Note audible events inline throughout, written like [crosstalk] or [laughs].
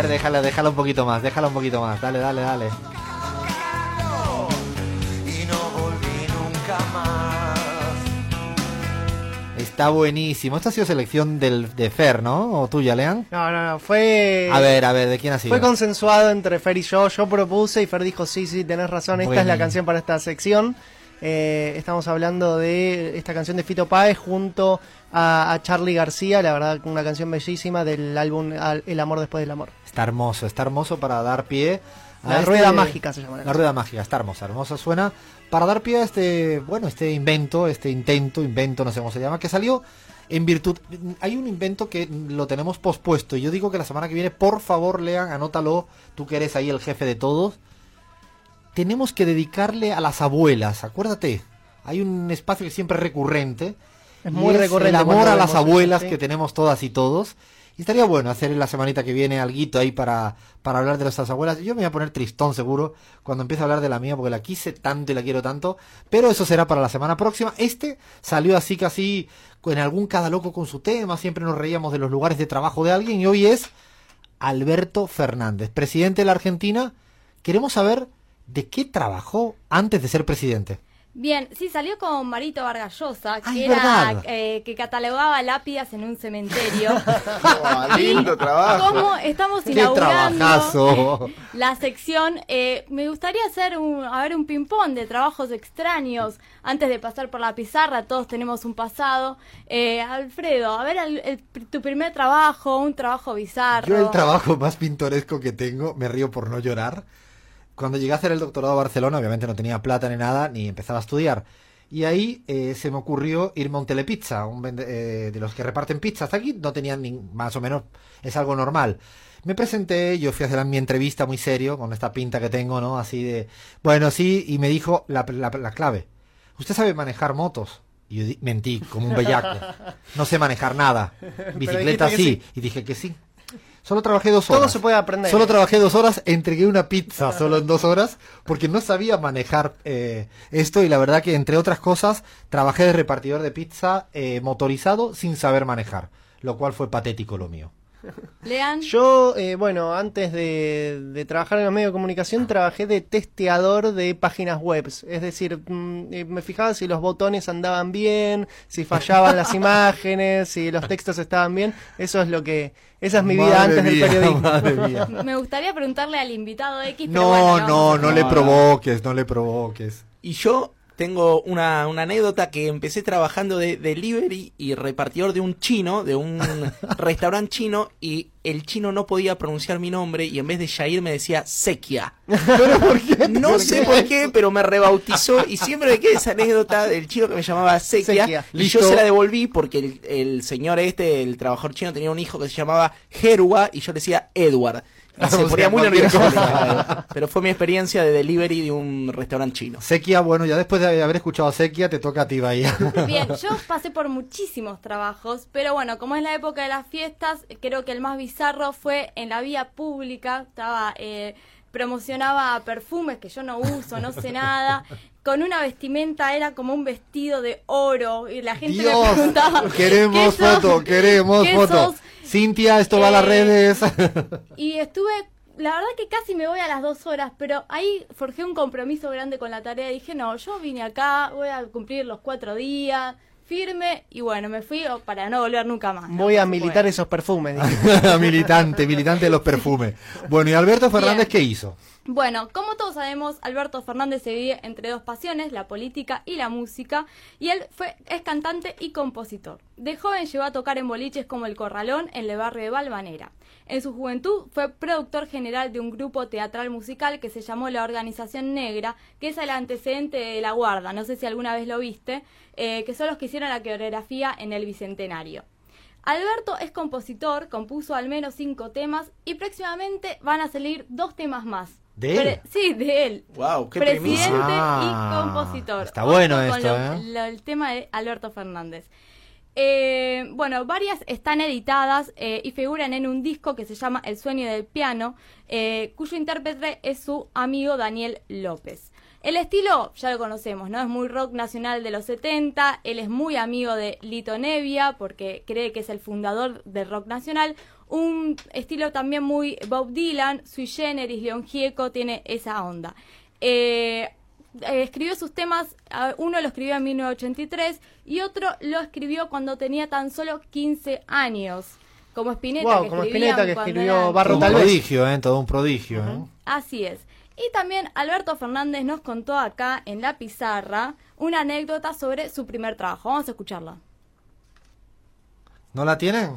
Ver, déjala, déjala un poquito más, déjala un poquito más. Dale, dale, dale. Está buenísimo. Esta ha sido selección del, de Fer, ¿no? ¿O tuya, Lean? No, no, no, fue... A ver, a ver, ¿de quién ha sido? Fue consensuado entre Fer y yo. Yo propuse y Fer dijo, sí, sí, tenés razón, esta es la canción para esta sección. Eh, estamos hablando de esta canción de Fito Páez junto a, a Charlie García, la verdad, una canción bellísima del álbum El amor después del amor. Está hermoso, está hermoso para dar pie a La este- rueda mágica se llama. la rueda mágica, está hermosa, hermosa suena. Para dar pie a este, bueno, este invento, este intento, invento, no sé cómo se llama, que salió en virtud. Hay un invento que lo tenemos pospuesto. Y yo digo que la semana que viene, por favor, lean, anótalo, tú que eres ahí el jefe de todos. Tenemos que dedicarle a las abuelas, acuérdate. Hay un espacio que siempre es recurrente. Es muy recurrente El amor a las abuelas que tenemos todas y todos. Y estaría bueno hacer la semanita que viene algo ahí para, para hablar de nuestras abuelas. Yo me voy a poner tristón seguro cuando empiece a hablar de la mía porque la quise tanto y la quiero tanto. Pero eso será para la semana próxima. Este salió así casi en algún cada loco con su tema. Siempre nos reíamos de los lugares de trabajo de alguien. Y hoy es Alberto Fernández, presidente de la Argentina. Queremos saber de qué trabajó antes de ser presidente. Bien, sí, salió con Marito Vargallosa, Ah, que es era eh, que catalogaba lápidas en un cementerio. [laughs] Oh, [laughs] lindo trabajo. ¿Cómo estamos ¡Qué inaugurando trabajazo! [laughs] la sección? Eh, me gustaría hacer un, a ver, un ping-pong de trabajos extraños. Antes de pasar por la pizarra, todos tenemos un pasado. Eh, Alfredo, a ver, el- el- tu primer trabajo, un trabajo bizarro. Yo el trabajo más pintoresco que tengo, me río por no llorar. Cuando llegué a hacer el doctorado a Barcelona, obviamente no tenía plata ni nada, ni empezaba a estudiar. Y ahí eh, se me ocurrió irme a un telepizza, un vende- eh, de los que reparten pizza. Hasta aquí no tenían ni, más o menos, es algo normal. Me presenté, yo fui a hacer mi entrevista muy serio, con esta pinta que tengo, ¿no? Así de, bueno, sí, y me dijo la, la- la clave. ¿Usted sabe manejar motos? Y yo mentí, como un bellaco. No sé manejar nada. [laughs] Bicicleta sí. Y dije que sí. Solo trabajé dos horas. Todo se puede aprender. Solo trabajé dos horas, entregué una pizza solo en dos horas, porque no sabía manejar eh, esto y la verdad que entre otras cosas trabajé de repartidor de pizza eh, motorizado sin saber manejar, lo cual fue patético lo mío. Lean, Yo, eh, bueno, antes de, de trabajar en los medios de comunicación, trabajé de testeador de páginas web. Es decir, mm, eh, me fijaba si los botones andaban bien, si fallaban las [laughs] imágenes, si los textos estaban bien. Eso es lo que. Esa es mi vida antes del periodismo. [laughs] madre mía. me gustaría preguntarle al invitado X, pero No, bueno, no, no le provoques, no le provoques. Y yo tengo una, una anécdota que empecé trabajando de delivery y repartidor de un chino, de un [laughs] restaurante chino, y el chino no podía pronunciar mi nombre y en vez de Jair me decía Sequia. [laughs] No sé por qué, pero me rebautizó y siempre me queda esa anécdota del chino que me llamaba Sequia. Sequia. Y Listo. yo se la devolví porque el, el señor este, el trabajador chino, tenía un hijo que se llamaba Gerua y yo le decía Edward. Y se ponía muy nervioso. Pero fue mi experiencia de delivery de un restaurante chino. Sequia, bueno, ya después de haber escuchado a Sequia, te toca a ti, Bahía. Bien, [laughs] yo pasé por muchísimos trabajos, pero bueno, como es la época de las fiestas, creo que el más bizarro fue en la vía pública, estaba eh, promocionaba perfumes que yo no uso, no sé nada, con una vestimenta era como un vestido de oro y la gente me preguntaba queremos "¿Qué sos? foto, queremos ¿Qué foto. sos?". Cintia, esto va a las Eh, redes. Y estuve, la verdad que casi me voy a las dos horas, pero ahí forjé un compromiso grande con la tarea. Dije, no, yo vine acá, voy a cumplir los cuatro días, firme, y bueno, me fui oh, para no volver nunca más. ¿no? Voy a militar esos perfumes. dije. [laughs] militante, militante de los perfumes. Bueno, ¿y Alberto Fernández Bien. qué hizo? Bueno, como todos sabemos, Alberto Fernández se vive entre dos pasiones, la política y la música, y él fue, es cantante y compositor. De joven llegó a tocar en boliches como El Corralón en el barrio de Valvanera. En su juventud fue productor general de un grupo teatral musical que se llamó La Organización Negra, que es el antecedente de La Guarda, no sé si alguna vez lo viste, eh, que son los que hicieron la coreografía en el Bicentenario. Alberto es compositor, compuso al menos cinco temas y próximamente van a salir dos temas más. ¿De él? Pre- sí, de él. Wow, qué Presidente. Ah, y compositor. está bueno Ojo con esto, lo- ¿eh? lo- el tema de Alberto Fernández. Eh, bueno, varias están editadas eh, y figuran en un disco que se llama El sueño del piano, eh, cuyo intérprete es su amigo Daniel López. El estilo ya lo conocemos, ¿no? Es muy rock nacional de los 70, él es muy amigo de Lito Nevia porque cree que es el fundador del rock nacional, un estilo también muy Bob Dylan, Sui Generis, León Gieco, tiene esa onda. Eh, eh, escribió sus temas, uno lo escribió en 1983 y otro lo escribió cuando tenía tan solo 15 años. Como Spinetta, Wow, que como Spinetta, que escribió eran Barro Todo un prodigio, ¿eh? Todo un prodigio, ¿eh? Así es. Y también Alberto Fernández nos contó acá en la pizarra una anécdota sobre su primer trabajo. Vamos a escucharla. ¿No la tienen?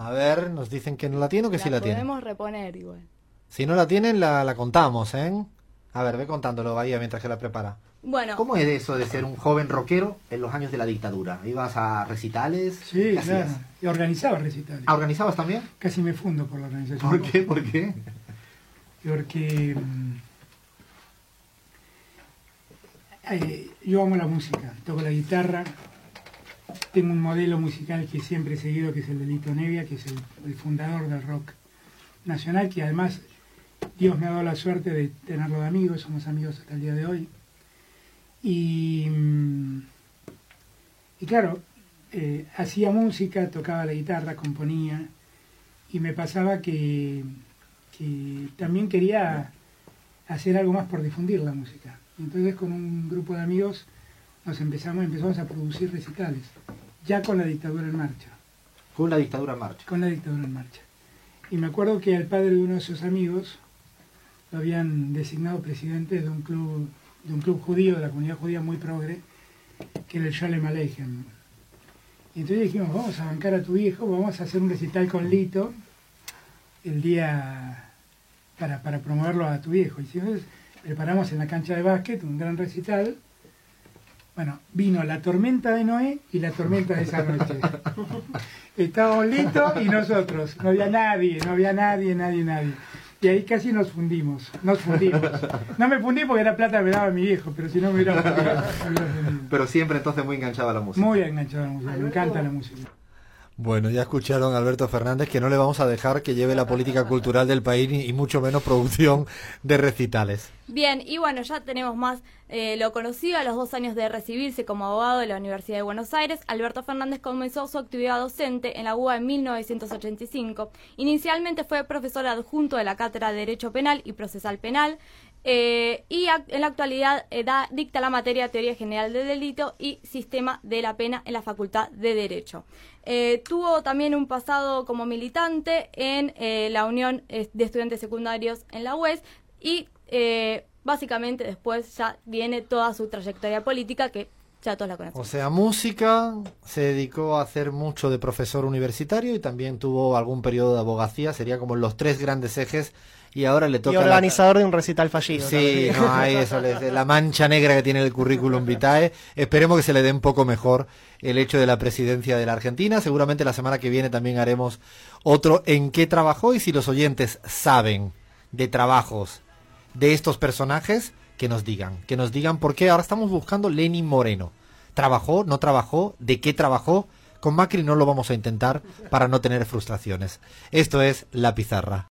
A ver, nos dicen que no la tienen o que sí la tienen. podemos reponer igual. Si no la tienen, la, la contamos, ¿eh? A ver, ve contándolo, Bahía, mientras que la prepara. Bueno, ¿Cómo es eso de ser un joven rockero en los años de la dictadura? ¿Ibas a recitales? Sí, ¿Qué claro. Y organizaba recitales. ¿Ah, ¿Organizabas también? Casi me fundo por la organización. ¿Por qué? ¿Por qué? Porque mm, eh, yo amo la música, toco la guitarra, tengo un modelo musical que siempre he seguido, que es el de Lito Nevia, que es el, fundador del rock nacional, que además Dios me ha dado la suerte de tenerlo de amigos, somos amigos hasta el día de hoy. Y, mm, y claro, eh, hacía música, tocaba la guitarra, componía, y me pasaba que, que también quería hacer algo más por difundir la música. Entonces con un grupo de amigos nos empezamos, empezamos a producir recitales, ya con la dictadura en marcha, Fue la dictadura en marcha. con la dictadura en marcha. Y me acuerdo que al padre de uno de sus amigos lo habían designado presidente de un club, de un club judío, de la comunidad judía muy progre, que era el Shalem Aleichem. Y entonces dijimos, vamos a bancar a tu hijo, vamos a hacer un recital con Lito el día para, para promoverlo a tu viejo. Y entonces preparamos en la cancha de básquet un gran recital. Bueno, vino la tormenta de Noé y la tormenta de esa noche. [laughs] Estábamos Lito y nosotros. No había nadie, no había nadie, nadie, nadie. Y ahí casi nos fundimos, nos fundimos. No me fundí porque era plata que me daba mi viejo, pero si no me hubiera fundido. Pero siempre entonces muy enganchada a la música. Muy enganchado a la música, me encanta la música. Bueno, ya escucharon a Alberto Fernández que no le vamos a dejar que lleve la política cultural del país y mucho menos producción de recitales. Bien, y bueno, ya tenemos más eh, lo conocido. A los dos años de recibirse como abogado de la Universidad de Buenos Aires, Alberto Fernández comenzó su actividad docente en la UBA en 1985. Inicialmente fue profesor adjunto de la Cátedra de Derecho Penal y Procesal Penal. Eh, y en la actualidad eh, da, dicta la materia Teoría General del Delito y Sistema de la Pena en la Facultad de Derecho. Eh, tuvo también un pasado como militante en eh, la Unión eh, de Estudiantes Secundarios en la UES y eh, básicamente después ya viene toda su trayectoria política que ya todos la O conocemos. sea, música, se dedicó a hacer mucho de profesor universitario y también tuvo algún periodo de abogacía, sería como los tres grandes ejes y ahora le Y toca... la- organizador de un recital fallido. Sí, no hay eso, la mancha negra que tiene el currículum vitae. Esperemos que se le dé un poco mejor el hecho de la presidencia de la Argentina. Seguramente la semana que viene también haremos otro en qué trabajó y si los oyentes saben de trabajos de estos personajes, que nos digan, que nos digan por qué ahora estamos buscando Lenin Moreno. ¿Trabajó? ¿No trabajó? ¿De qué trabajó? Con Macri no lo vamos a intentar para no tener frustraciones. Esto es La Pizarra.